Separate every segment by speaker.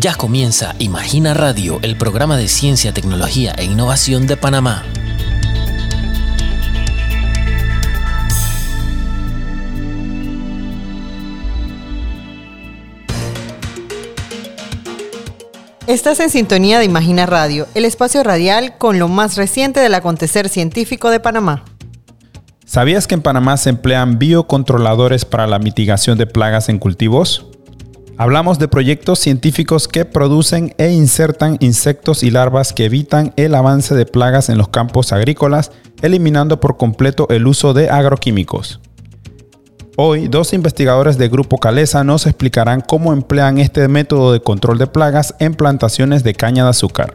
Speaker 1: Ya comienza Imagina Radio, el programa de ciencia, tecnología e innovación de Panamá.
Speaker 2: Estás en sintonía de Imagina Radio, el espacio radial con lo más reciente del acontecer científico de Panamá.
Speaker 3: ¿Sabías que en Panamá se emplean biocontroladores para la mitigación de plagas en cultivos? Hablamos de proyectos científicos que producen e insertan insectos y larvas que evitan el avance de plagas en los campos agrícolas, eliminando por completo el uso de agroquímicos. Hoy, dos investigadores de Grupo Calesa nos explicarán cómo emplean este método de control de plagas en plantaciones de caña de azúcar.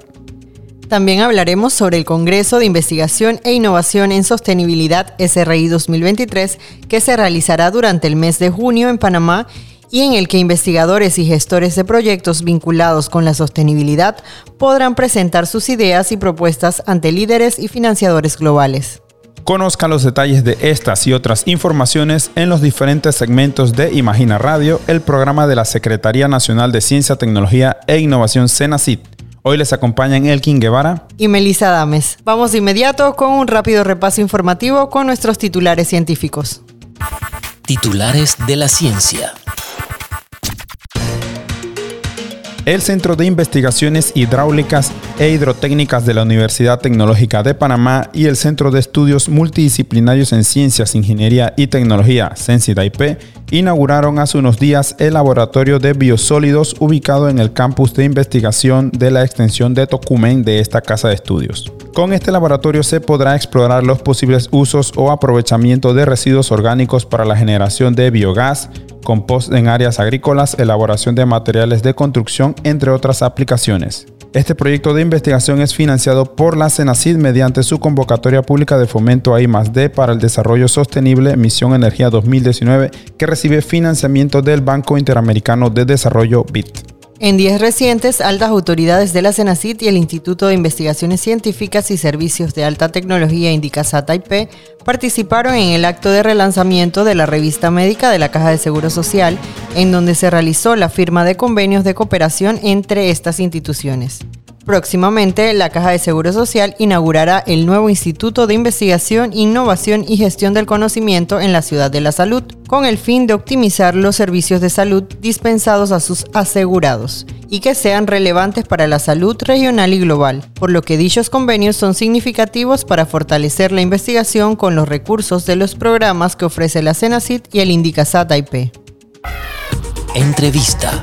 Speaker 2: También hablaremos sobre el Congreso de Investigación e Innovación en Sostenibilidad SRI 2023 que se realizará durante el mes de junio en Panamá y en el que investigadores y gestores de proyectos vinculados con la sostenibilidad podrán presentar sus ideas y propuestas ante líderes y financiadores globales.
Speaker 3: Conozca los detalles de estas y otras informaciones en los diferentes segmentos de Imagina Radio, el programa de la Secretaría Nacional de Ciencia, Tecnología e Innovación CENACIT. Hoy les acompañan Elkin Guevara
Speaker 2: y Melissa Dames. Vamos de inmediato con un rápido repaso informativo con nuestros titulares científicos.
Speaker 1: Titulares de la ciencia.
Speaker 3: El Centro de Investigaciones Hidráulicas e Hidrotécnicas de la Universidad Tecnológica de Panamá y el Centro de Estudios Multidisciplinarios en Ciencias, Ingeniería y Tecnología, CENSIDAIP, inauguraron hace unos días el laboratorio de biosólidos ubicado en el campus de investigación de la extensión de Tocumen de esta casa de estudios. Con este laboratorio se podrá explorar los posibles usos o aprovechamiento de residuos orgánicos para la generación de biogás, compost en áreas agrícolas, elaboración de materiales de construcción, entre otras aplicaciones. Este proyecto de investigación es financiado por la CENACID mediante su convocatoria pública de fomento a I+D para el desarrollo sostenible Misión Energía 2019 que recibe financiamiento del Banco Interamericano de Desarrollo BIT.
Speaker 2: En días recientes, altas autoridades de la CENACIT y el Instituto de Investigaciones Científicas y Servicios de Alta Tecnología Indicasat IP participaron en el acto de relanzamiento de la revista médica de la Caja de Seguro Social, en donde se realizó la firma de convenios de cooperación entre estas instituciones. Próximamente, la Caja de Seguro Social inaugurará el nuevo Instituto de Investigación, Innovación y Gestión del Conocimiento en la Ciudad de la Salud, con el fin de optimizar los servicios de salud dispensados a sus asegurados y que sean relevantes para la salud regional y global, por lo que dichos convenios son significativos para fortalecer la investigación con los recursos de los programas que ofrece la CENACIT y el Indicasat IP.
Speaker 1: Entrevista.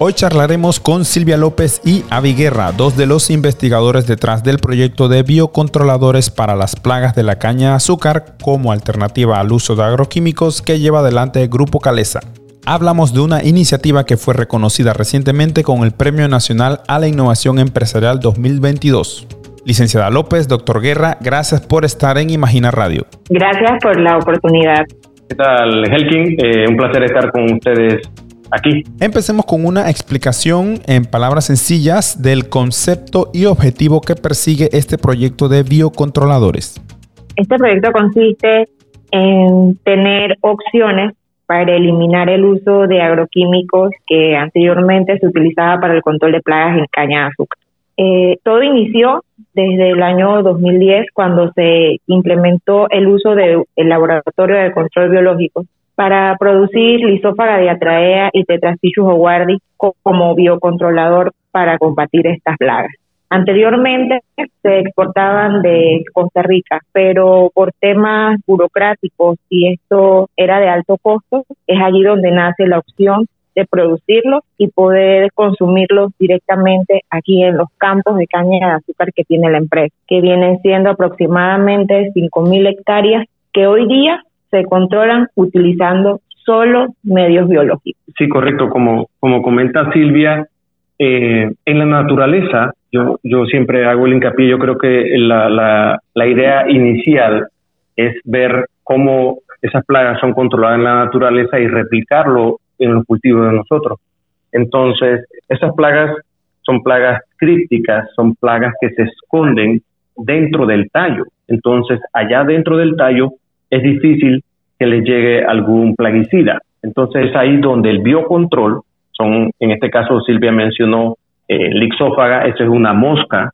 Speaker 3: Hoy charlaremos con Silvia López y Avi Guerra, dos de los investigadores detrás del proyecto de biocontroladores para las plagas de la caña de azúcar como alternativa al uso de agroquímicos que lleva adelante el Grupo Calesa. Hablamos de una iniciativa que fue reconocida recientemente con el Premio Nacional a la Innovación Empresarial 2022. Licenciada López, doctor Guerra, gracias por estar en Imagina Radio.
Speaker 4: Gracias por la oportunidad.
Speaker 5: ¿Qué tal, Helkin? Eh, un placer estar con ustedes aquí.
Speaker 3: Empecemos con una explicación en palabras sencillas del concepto y objetivo que persigue este proyecto de biocontroladores.
Speaker 4: Este proyecto consiste en tener opciones para eliminar el uso de agroquímicos que anteriormente se utilizaba para el control de plagas en caña de azúcar. Eh, todo inició desde el año 2010 cuando se implementó el uso del laboratorio de control biológico para producir lisófaga diatraea y tetrastichus oguardi como biocontrolador para combatir estas plagas. Anteriormente se exportaban de Costa Rica, pero por temas burocráticos y esto era de alto costo, es allí donde nace la opción de producirlos y poder consumirlos directamente aquí en los campos de caña de azúcar que tiene la empresa, que vienen siendo aproximadamente 5.000 hectáreas que hoy día se controlan utilizando solo medios biológicos.
Speaker 5: Sí, correcto. Como, como comenta Silvia, eh, en la naturaleza, yo, yo siempre hago el hincapié, yo creo que la, la, la idea inicial es ver cómo esas plagas son controladas en la naturaleza y replicarlo en los cultivos de nosotros. Entonces, esas plagas son plagas crípticas, son plagas que se esconden dentro del tallo. Entonces, allá dentro del tallo es difícil que les llegue algún plaguicida. Entonces es ahí donde el biocontrol, son, en este caso Silvia mencionó eh, lixófaga, eso es una mosca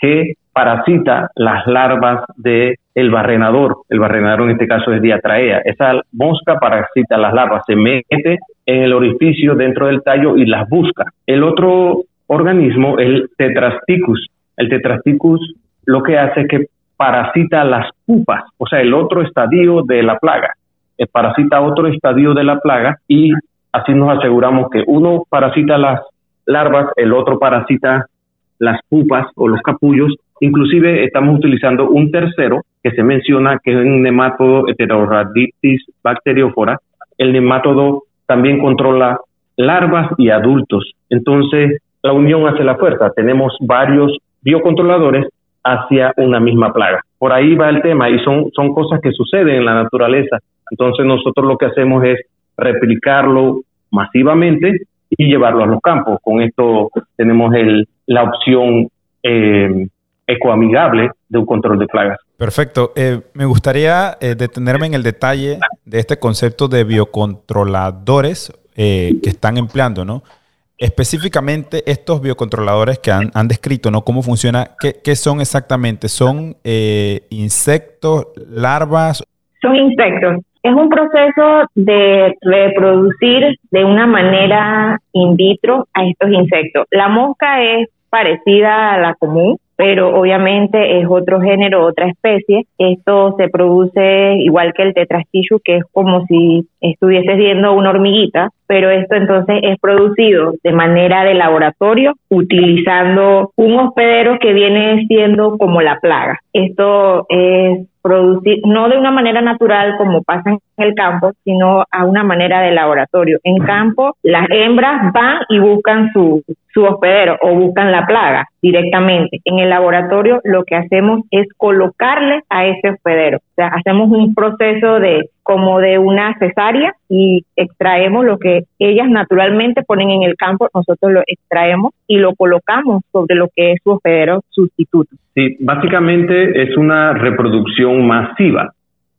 Speaker 5: que parasita las larvas de el barrenador. El barrenador en este caso es diatraea. Esa mosca parasita las larvas, se mete en el orificio dentro del tallo y las busca. El otro organismo, el tetrasticus. El tetrasticus lo que hace es que parasita las pupas, o sea, el otro estadio de la plaga. Eh, parasita otro estadio de la plaga y así nos aseguramos que uno parasita las larvas, el otro parasita las pupas o los capullos. Inclusive estamos utilizando un tercero que se menciona que es un nemátodo Heterorhabditis bacteriófora. El nemátodo también controla larvas y adultos. Entonces, la unión hace la fuerza. Tenemos varios biocontroladores hacia una misma plaga. Por ahí va el tema y son, son cosas que suceden en la naturaleza. Entonces nosotros lo que hacemos es replicarlo masivamente y llevarlo a los campos. Con esto tenemos el, la opción eh, ecoamigable de un control de plagas.
Speaker 3: Perfecto. Eh, me gustaría eh, detenerme en el detalle de este concepto de biocontroladores que están empleando, ¿no? Específicamente estos biocontroladores que han, descrito, ¿no? ¿Cómo funciona? ¿Qué, son exactamente? ¿Son insectos, larvas?
Speaker 4: Son insectos. Es un proceso de reproducir de una manera in vitro a estos insectos. La mosca es parecida a la común, pero obviamente es otro género, otra especie. Esto se produce igual que el tetrastillo, que es como si estuvieses viendo una hormiguita, pero esto entonces es producido de manera de laboratorio utilizando un hospedero que viene siendo como la plaga. Esto es producir, no de una manera natural como pasa en el campo, sino a una manera de laboratorio. En campo, las hembras van y buscan su, su hospedero o buscan la plaga directamente. En el laboratorio lo que hacemos es colocarle a ese hospedero. Sea, hacemos un proceso de como de una cesárea y extraemos lo que ellas naturalmente ponen en el campo, nosotros lo extraemos y lo colocamos sobre lo que es su hospedero sustituto.
Speaker 5: Sí, básicamente es una reproducción masiva.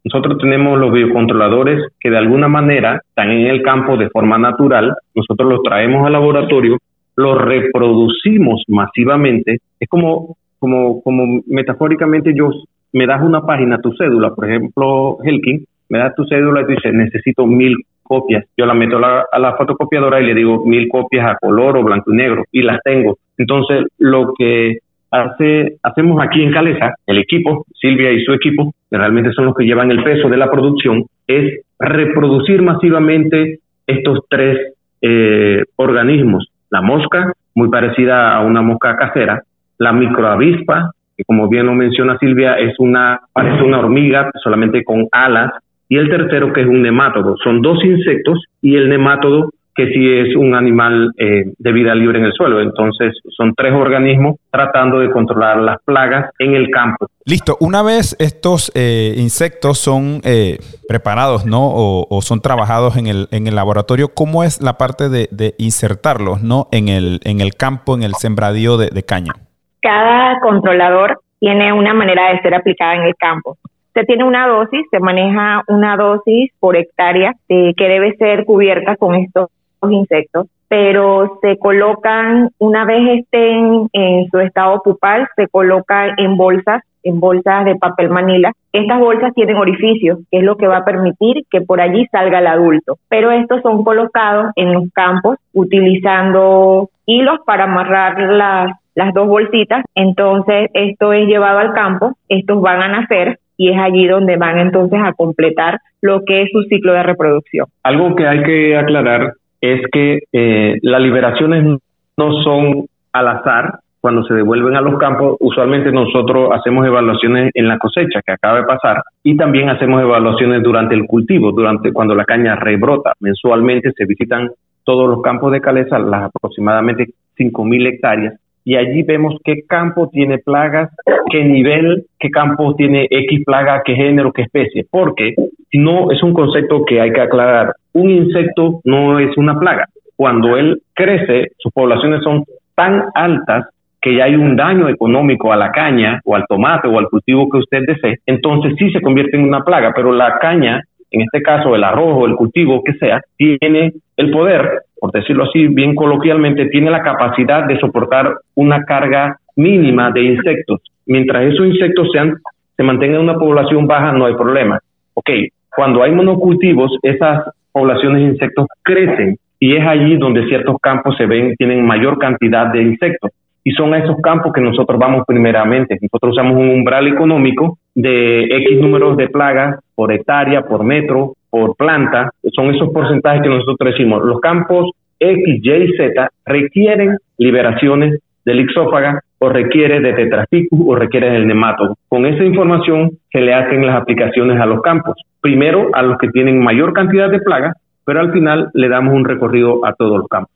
Speaker 5: Nosotros tenemos los biocontroladores que de alguna manera están en el campo de forma natural, nosotros los traemos al laboratorio, los reproducimos masivamente, es como, como, como metafóricamente yo me das una página, tu cédula, por ejemplo, Helkin, me das tu cédula y dice, necesito mil copias. Yo la meto a la, fotocopiadora y le digo mil copias a color o blanco y negro y las tengo. Entonces, lo que hace, hacemos aquí en Calesa, el equipo, Silvia y su equipo, que realmente son los que llevan el peso de la producción, es reproducir masivamente estos tres eh, organismos. La mosca, muy parecida a una mosca casera, la microavispa, que como bien lo menciona Silvia, es una, parece una hormiga, solamente con alas, y el tercero que es un nemátodo. Son dos insectos y el nemátodo que sí es un animal eh, de vida libre en el suelo. Entonces son tres organismos tratando de controlar las plagas en el campo.
Speaker 3: Listo, una vez estos eh, insectos son eh, preparados ¿no? O, son trabajados en el, en el laboratorio, ¿cómo es la parte de, insertarlos ¿no? en, el, en el campo, en el sembradío de caña?
Speaker 4: Cada controlador tiene una manera de ser aplicada en el campo se tiene una dosis, se maneja una dosis por hectárea que debe ser cubierta con estos insectos, pero se colocan, una vez estén en su estado pupal, se colocan en bolsas, en bolsas de papel manila. Estas bolsas tienen orificios, que es lo que va a permitir que por allí salga el adulto, pero estos son colocados en los campos utilizando hilos para amarrar las, las dos bolsitas. Entonces, esto es llevado al campo, estos van a nacer y es allí donde van entonces a completar lo que es su ciclo de reproducción.
Speaker 5: Algo que hay que aclarar es que eh, las liberaciones no son al azar cuando se devuelven a los campos. Usualmente nosotros hacemos evaluaciones en la cosecha que acaba de pasar y también hacemos evaluaciones durante el cultivo, durante cuando la caña rebrota. Mensualmente se visitan todos los campos de caleza, las aproximadamente 5.000 hectáreas, y allí vemos qué campo tiene plagas, qué nivel, qué campo tiene X plaga, qué género, qué especie, porque no es un concepto que hay que aclarar. Un insecto no es una plaga. Cuando él crece, sus poblaciones son tan altas que ya hay un daño económico a la caña o al tomate o al cultivo que usted desee, entonces sí se convierte en una plaga, pero la caña en este caso el arroz o el cultivo que sea, tiene el poder, por decirlo así bien coloquialmente, tiene la capacidad de soportar una carga mínima de insectos. Mientras esos insectos sean, se mantengan en una población baja, no hay problema. Ok, cuando hay monocultivos, esas poblaciones de insectos crecen y es allí donde ciertos campos se ven, tienen mayor cantidad de insectos. Y son a esos campos que nosotros vamos primeramente. Nosotros usamos un umbral económico de X números de plagas por hectárea, por metro, por planta. Son esos porcentajes que nosotros decimos. Los campos X, Y y Z requieren liberaciones del ixófaga o requiere de tetraficus o requiere del nematodo. Con esa información se le hacen las aplicaciones a los campos. Primero a los que tienen mayor cantidad de plagas pero al final le damos un recorrido a todos los campos.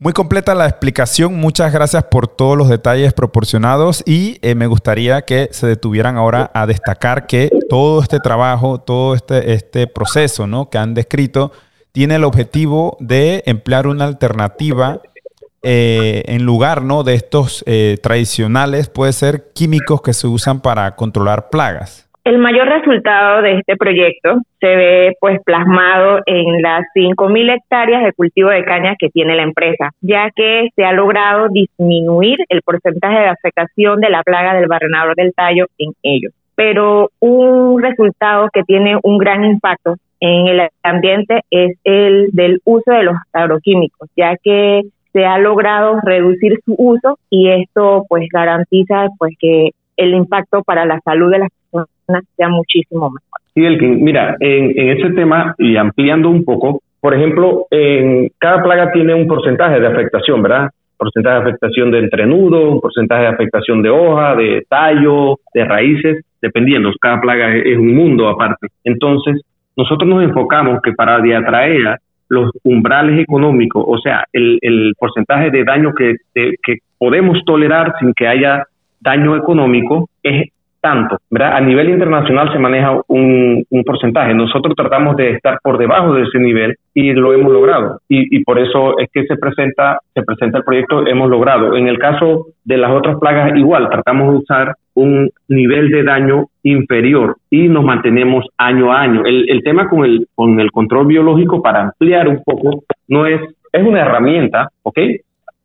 Speaker 3: Muy completa la explicación, muchas gracias por todos los detalles proporcionados y eh, me gustaría que se detuvieran ahora a destacar que todo este trabajo, todo este, este proceso ¿no? que han descrito tiene el objetivo de emplear una alternativa eh, en lugar ¿no? de estos eh, tradicionales, puede ser químicos que se usan para controlar plagas.
Speaker 4: El mayor resultado de este proyecto se ve pues plasmado en las 5.000 hectáreas de cultivo de caña que tiene la empresa, ya que se ha logrado disminuir el porcentaje de afectación de la plaga del barrenador del tallo en ellos. Pero un resultado que tiene un gran impacto en el ambiente es el del uso de los agroquímicos, ya que se ha logrado reducir su uso y esto pues garantiza pues que el impacto para la salud de las sea muchísimo mejor.
Speaker 5: Sí, Elkin, mira, en, en ese tema y ampliando un poco, por ejemplo, en cada plaga tiene un porcentaje de afectación, ¿verdad? Porcentaje de afectación de entrenudo, un porcentaje de afectación de hoja, de tallo, de raíces, dependiendo, cada plaga es, un mundo aparte. Entonces, nosotros nos enfocamos que para diatraer los umbrales económicos, o sea, el, el porcentaje de daño que, que podemos tolerar sin que haya daño económico, es tanto, ¿verdad? A nivel internacional se maneja un, porcentaje. Nosotros tratamos de estar por debajo de ese nivel y lo hemos logrado. Y, por eso es que se presenta, se presenta el proyecto, hemos logrado. En el caso de las otras plagas, igual, tratamos de usar un nivel de daño inferior y nos mantenemos año a año. El, tema con el, con el control biológico, para ampliar un poco, no es, es una herramienta, ¿ok?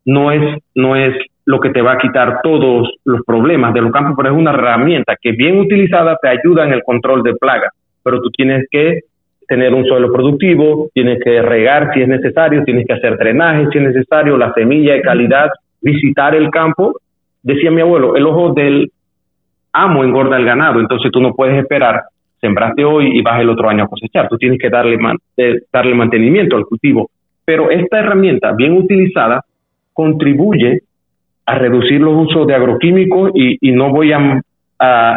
Speaker 5: No es, no es lo que te va a quitar todos los problemas de los campos, pero es una herramienta que bien utilizada te ayuda en el control de plagas, pero tú tienes que tener un suelo productivo, tienes que regar si es necesario, tienes que hacer drenaje si es necesario, la semilla de calidad, visitar el campo. Decía mi abuelo, el ojo del amo engorda el ganado, entonces tú no puedes esperar, sembraste hoy y vas el otro año a cosechar, tú tienes que darle, eh, darle mantenimiento al cultivo. Pero esta herramienta bien utilizada contribuye a reducir los usos de agroquímicos y, no voy a,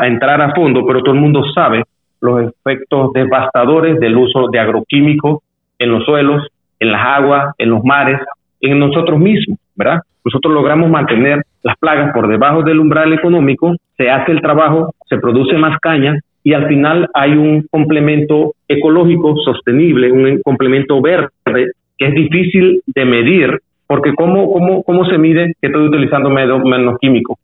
Speaker 5: entrar a fondo, pero todo el mundo sabe los efectos devastadores del uso de agroquímicos en los suelos, en las aguas, en los mares, en nosotros mismos, ¿verdad? Nosotros logramos mantener las plagas por debajo del umbral económico, se hace el trabajo, se produce más caña y al final hay un complemento ecológico sostenible, un complemento verde que es difícil de medir porque ¿cómo, cómo, cómo se mide que estoy utilizando menos, menos químico?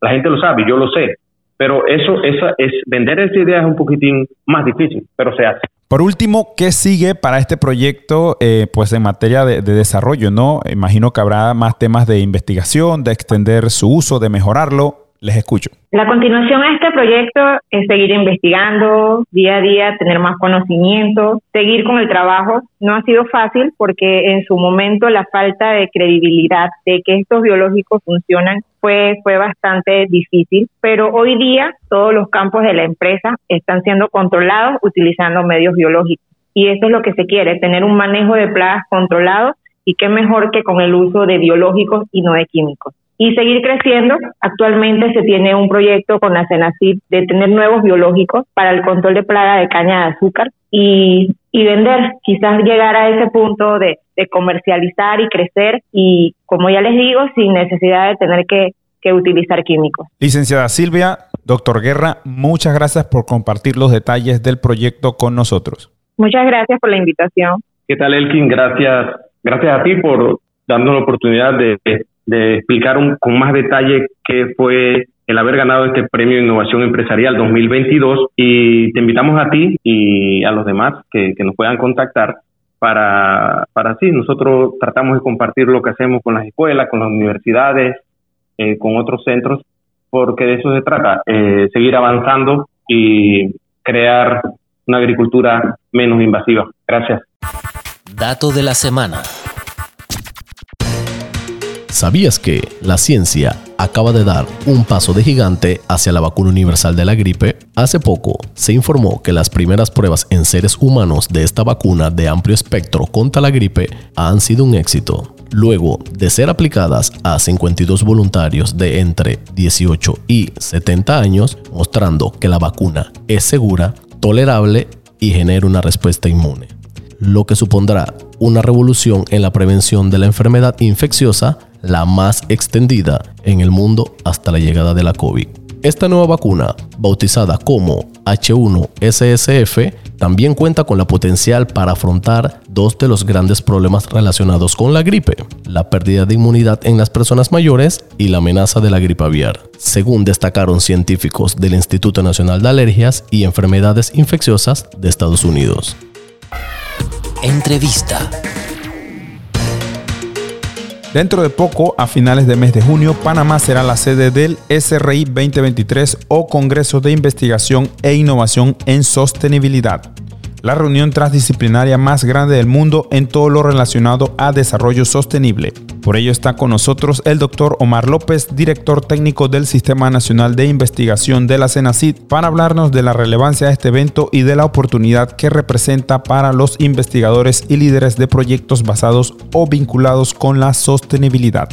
Speaker 5: La gente lo sabe, yo lo sé, pero eso, esa es, vender esa idea es un poquitín más difícil, pero se hace.
Speaker 3: Por último, ¿qué sigue para este proyecto eh, pues en materia de, de, desarrollo? ¿no? Imagino que habrá más temas de investigación, de extender su uso, de mejorarlo. Les escucho.
Speaker 4: La continuación a este proyecto es seguir investigando día a día, tener más conocimiento, seguir con el trabajo. No ha sido fácil porque en su momento la falta de credibilidad de que estos biológicos funcionan fue, fue bastante difícil, pero hoy día todos los campos de la empresa están siendo controlados utilizando medios biológicos. Y eso es lo que se quiere, tener un manejo de plagas controlado y qué mejor que con el uso de biológicos y no de químicos y seguir creciendo. Actualmente se tiene un proyecto con la CENACID de tener nuevos biológicos para el control de plaga de caña de azúcar y, y vender, quizás llegar a ese punto de, de, comercializar y crecer y, como ya les digo, sin necesidad de tener que, que utilizar químicos.
Speaker 3: Licenciada Silvia, doctor Guerra, muchas gracias por compartir los detalles del proyecto con nosotros.
Speaker 4: Muchas gracias por la invitación.
Speaker 5: ¿Qué tal, Elkin? Gracias, gracias a ti por darnos la oportunidad de de explicar con más detalle qué fue el haber ganado este premio de innovación empresarial 2022 y te invitamos a ti y a los demás que, nos puedan contactar para, para sí, nosotros tratamos de compartir lo que hacemos con las escuelas, con las universidades, eh, con otros centros, porque de eso se trata, eh, seguir avanzando y crear una agricultura menos invasiva. Gracias.
Speaker 1: Dato de la semana.
Speaker 6: ¿Sabías que la ciencia acaba de dar un paso de gigante hacia la vacuna universal de la gripe? Hace poco se informó que las primeras pruebas en seres humanos de esta vacuna de amplio espectro contra la gripe han sido un éxito. Luego de ser aplicadas a 52 voluntarios de entre 18 y 70 años, mostrando que la vacuna es segura, tolerable y genera una respuesta inmune, lo que supondrá una revolución en la prevención de la enfermedad infecciosa la más extendida en el mundo hasta la llegada de la COVID. Esta nueva vacuna, bautizada como H1SSF, también cuenta con la potencial para afrontar dos de los grandes problemas relacionados con la gripe, la pérdida de inmunidad en las personas mayores y la amenaza de la gripe aviar, según destacaron científicos del Instituto Nacional de Alergias y Enfermedades Infecciosas de Estados Unidos.
Speaker 1: Entrevista.
Speaker 3: Dentro de poco, a finales de mes de junio, Panamá será la sede del SRI 2023 o Congreso de Investigación e Innovación en Sostenibilidad la reunión transdisciplinaria más grande del mundo en todo lo relacionado a desarrollo sostenible. Por ello está con nosotros el doctor Omar López, director técnico del Sistema Nacional de Investigación de la CENACID, para hablarnos de la relevancia de este evento y de la oportunidad que representa para los investigadores y líderes de proyectos basados o vinculados con la sostenibilidad.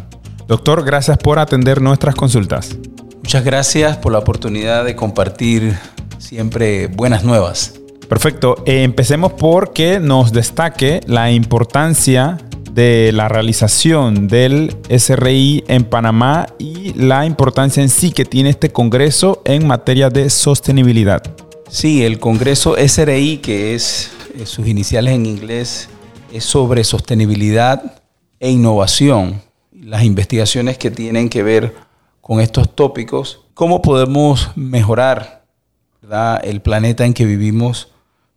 Speaker 3: Doctor, gracias por atender nuestras consultas.
Speaker 7: Muchas gracias por la oportunidad de compartir siempre buenas nuevas.
Speaker 3: Perfecto. Eh, empecemos por que nos destaque la importancia de la realización del SRI en Panamá y la importancia en sí que tiene este Congreso en materia de sostenibilidad.
Speaker 7: Sí, el Congreso SRI, que es eh, sus iniciales en inglés, es sobre sostenibilidad e innovación. Las investigaciones que tienen que ver con estos tópicos, cómo podemos mejorar el planeta en que vivimos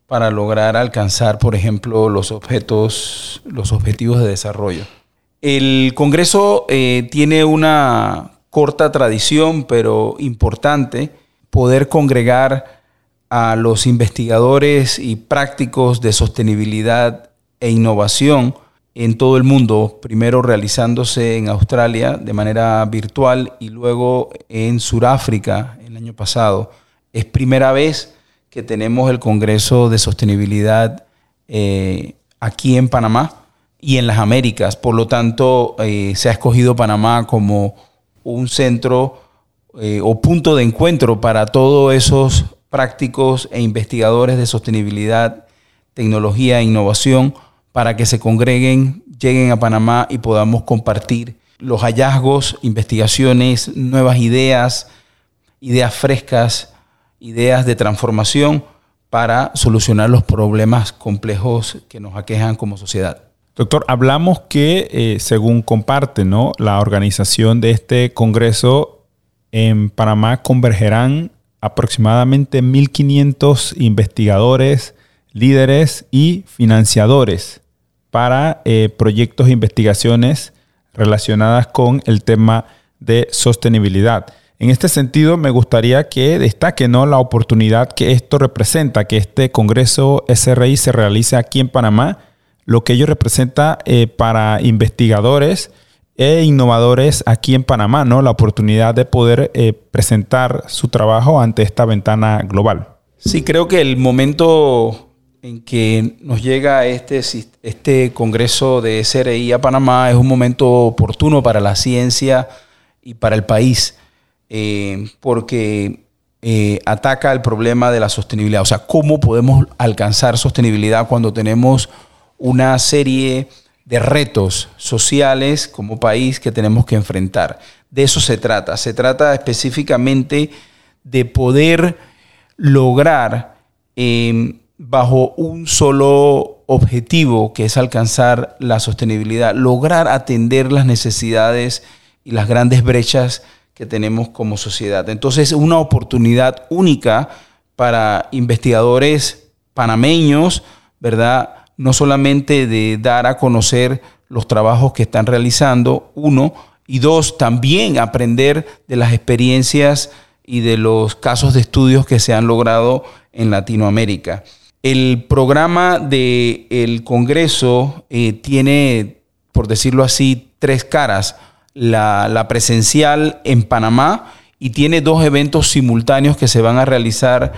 Speaker 7: para lograr alcanzar, por ejemplo, los objetos, los objetivos de desarrollo. El Congreso eh, tiene una corta tradición, pero importante, poder congregar a los investigadores y prácticos de sostenibilidad e innovación en todo el mundo, primero realizándose en Australia de manera virtual y luego en Sudáfrica el año pasado. Es primera vez que tenemos el Congreso de Sostenibilidad eh, aquí en Panamá y en las Américas. Por lo tanto, eh, se ha escogido Panamá como un centro eh, o punto de encuentro para todos esos prácticos e investigadores de sostenibilidad, tecnología e innovación para que se congreguen, lleguen a Panamá y podamos compartir los hallazgos, investigaciones, nuevas ideas, ideas frescas ideas de transformación para solucionar los problemas complejos que nos aquejan como sociedad.
Speaker 3: Doctor, hablamos que, eh, según comparte ¿no? la organización de este Congreso, en Panamá convergerán aproximadamente 1.500 investigadores, líderes y financiadores para eh, proyectos e investigaciones relacionadas con el tema de sostenibilidad. En este sentido, me gustaría que destaque ¿no? la oportunidad que esto representa, que este Congreso SRI se realice aquí en Panamá, lo que ello representa eh, para investigadores e innovadores aquí en Panamá, ¿no? la oportunidad de poder eh, presentar su trabajo ante esta ventana global.
Speaker 7: Sí, creo que el momento en que nos llega este, este Congreso de SRI a Panamá es un momento oportuno para la ciencia y para el país eh, porque eh, ataca el problema de la sostenibilidad. O sea, ¿cómo podemos alcanzar sostenibilidad cuando tenemos una serie de retos sociales como país que tenemos que enfrentar? De eso se trata. Se trata específicamente de poder lograr em, bajo un solo objetivo, que es alcanzar la sostenibilidad, lograr atender las necesidades y las grandes brechas que tenemos como sociedad. Entonces, es una oportunidad única para investigadores panameños, ¿verdad? No solamente de dar a conocer los trabajos que están realizando, uno, y dos, también aprender de las experiencias y de los casos de estudios que se han logrado en Latinoamérica. El programa del Congreso eh, tiene, por decirlo así, tres caras. La, presencial en Panamá y tiene dos eventos simultáneos que se van a realizar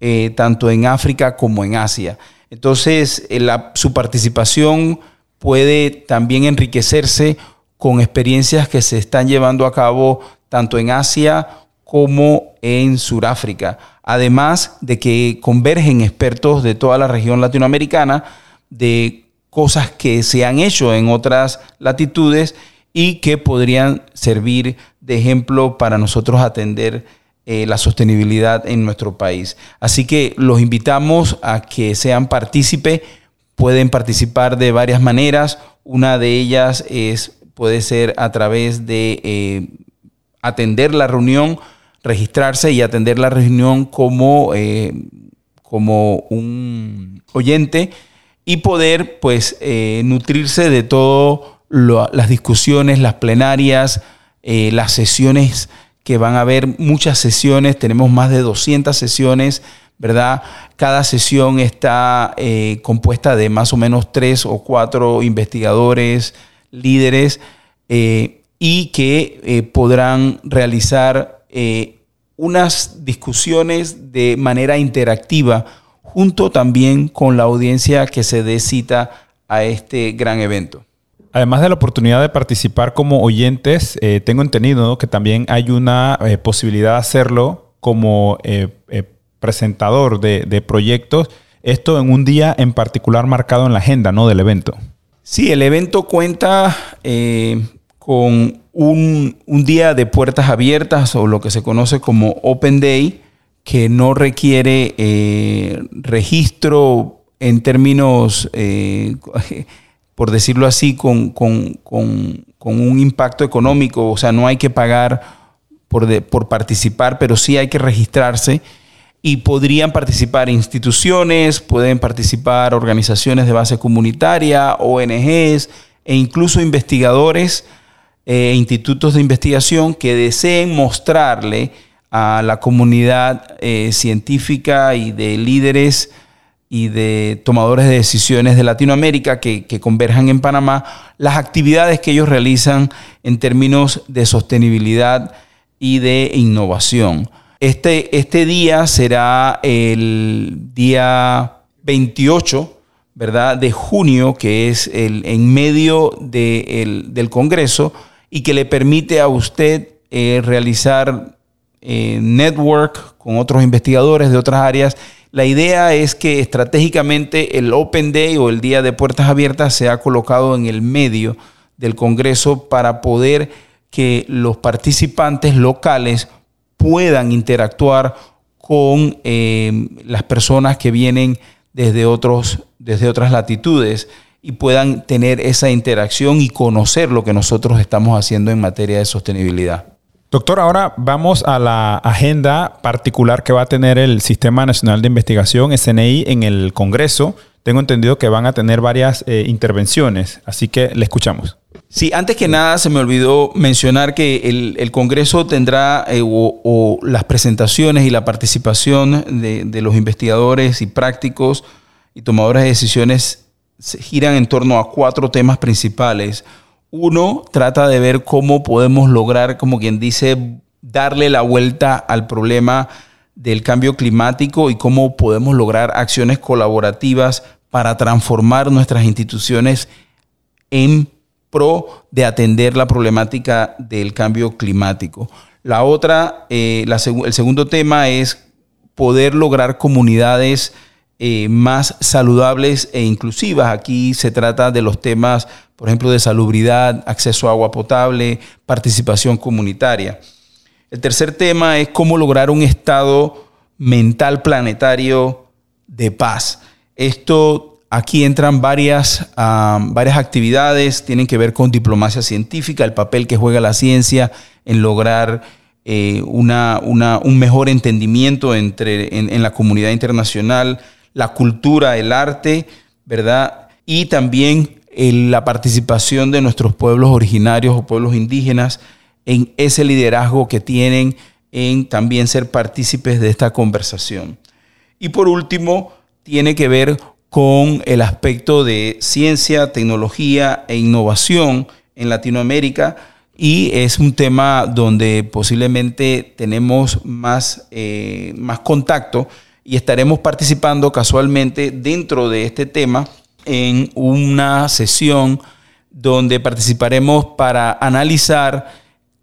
Speaker 7: eh, tanto en África como en Asia. Entonces, eh, su participación puede también enriquecerse con experiencias que se están llevando a cabo tanto en Asia como en Sudáfrica. Además de que convergen expertos de toda la región latinoamericana de cosas que se han hecho en otras latitudes y que podrían servir de ejemplo para nosotros atender eh, la sostenibilidad en nuestro país. Así que los invitamos a que sean partícipe. Pueden participar de varias maneras. Una de ellas es, puede ser a través de eh, atender la reunión, registrarse y atender la reunión como, eh, como un oyente y poder pues nutrirse de las discusiones, las plenarias, las sesiones que van a haber muchas sesiones, tenemos más de 200 sesiones, ¿verdad? Cada sesión está eh, compuesta de más o menos tres o cuatro investigadores, líderes, eh, y que eh, podrán realizar unas discusiones de manera interactiva, junto también con la audiencia que se dé cita a este gran evento.
Speaker 3: Además de la oportunidad de participar como oyentes, eh, tengo entendido que también hay una eh, posibilidad de hacerlo como eh, presentador de, proyectos, esto en un día en particular marcado en la agenda ¿no? del evento.
Speaker 7: Sí, el evento cuenta con un, un, día de puertas abiertas o lo que se conoce como Open Day, que no requiere registro en términos por decirlo así, con, un impacto económico. O sea, no hay que pagar por, por participar, pero sí hay que registrarse. Y podrían participar instituciones, pueden participar organizaciones de base comunitaria, ONGs e incluso investigadores e institutos de investigación que deseen mostrarle a la comunidad eh, científica y de líderes y de tomadores de decisiones de Latinoamérica que, converjan en Panamá las actividades que ellos realizan en términos de sostenibilidad y de innovación. Este, este día será el día 28 ¿verdad? de junio, que es el, en medio del Congreso y que le permite a usted eh, realizar eh, network con otros investigadores de otras áreas la idea es que estratégicamente el Open Day o el Día de Puertas Abiertas sea colocado en el medio del Congreso para poder que los participantes locales puedan interactuar con eh, las personas que vienen desde, otros, desde otras latitudes y puedan tener esa interacción y conocer lo que nosotros estamos haciendo en materia de sostenibilidad.
Speaker 3: Doctor, ahora vamos a la agenda particular que va a tener el Sistema Nacional de Investigación, SNI, en el Congreso. Tengo entendido que van a tener varias eh, intervenciones, así que le escuchamos.
Speaker 7: Sí, antes que nada se me olvidó mencionar que el, Congreso tendrá eh, o, las presentaciones y la participación de, los investigadores y prácticos y tomadores de decisiones se giran en torno a cuatro temas principales. Uno trata de ver cómo podemos lograr, como quien dice, darle la vuelta al problema del cambio climático y cómo podemos lograr acciones colaborativas para transformar nuestras instituciones en pro de atender la problemática del cambio climático. La otra, eh, el segundo tema es poder lograr comunidades eh, más saludables e inclusivas. Aquí se trata de los temas por ejemplo, de salubridad, acceso a agua potable, participación comunitaria. El tercer tema es cómo lograr un estado mental planetario de paz. Esto, aquí entran varias, varias actividades, tienen que ver con diplomacia científica, el papel que juega la ciencia en lograr eh, una, un mejor entendimiento entre, en, la comunidad internacional, la cultura, el arte, ¿verdad? Y también la participación de nuestros pueblos originarios o pueblos indígenas en ese liderazgo que tienen en también ser partícipes de esta conversación. Y por último, tiene que ver con el aspecto de ciencia, tecnología e innovación en Latinoamérica y es un tema donde posiblemente tenemos más, eh, más contacto y estaremos participando casualmente dentro de este tema en una sesión donde participaremos para analizar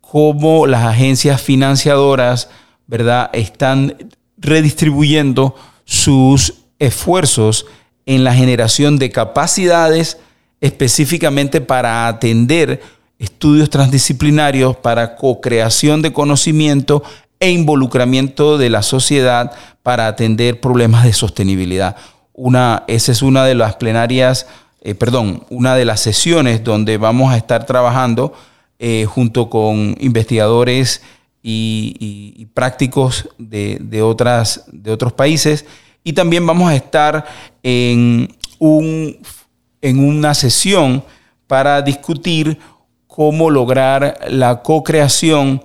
Speaker 7: cómo las agencias financiadoras, ¿verdad?, están redistribuyendo sus esfuerzos en la generación de capacidades específicamente para atender estudios transdisciplinarios, para co-creación de conocimiento e involucramiento de la sociedad para atender problemas de sostenibilidad. Una, esa es una de las plenarias, eh, perdón, una de las sesiones donde vamos a estar trabajando eh, junto con investigadores y, prácticos de, otras, de otros países y también vamos a estar en, un, en una sesión para discutir cómo lograr la co-creación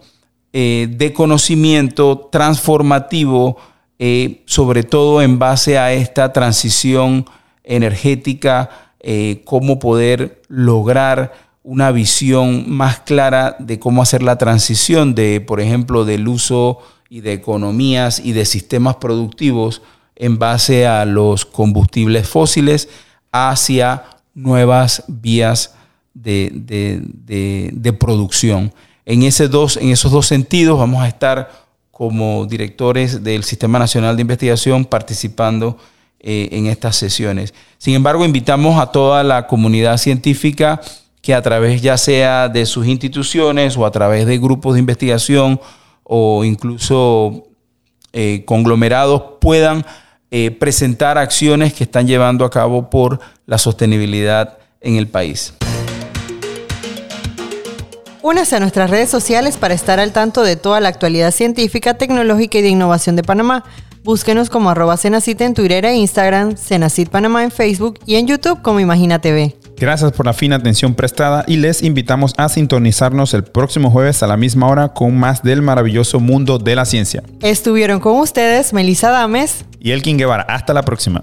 Speaker 7: eh, de conocimiento transformativo, eh, sobre todo en base a esta transición energética, eh, cómo poder lograr una visión más clara de cómo hacer la transición de, por ejemplo, del uso y de economías y de sistemas productivos en base a los combustibles fósiles hacia nuevas vías de, producción. En, ese dos, en esos dos sentidos vamos a estar como directores del Sistema Nacional de Investigación participando eh, en estas sesiones. Sin embargo, invitamos a toda la comunidad científica que a través ya sea de sus instituciones o a través de grupos de investigación o incluso eh, conglomerados puedan eh, presentar acciones que están llevando a cabo por la sostenibilidad en el país.
Speaker 2: Únase a nuestras redes sociales para estar al tanto de toda la actualidad científica, tecnológica y de innovación de Panamá. Búsquenos como arroba Cenacit en Twitter e Instagram, Cenacit Panamá en Facebook y en YouTube como Imagina TV.
Speaker 3: Gracias por la fina atención prestada y les invitamos a sintonizarnos el próximo jueves a la misma hora con más del maravilloso mundo de la ciencia.
Speaker 2: Estuvieron con ustedes Melissa Dames
Speaker 3: y Elkin Guevara. Hasta la próxima.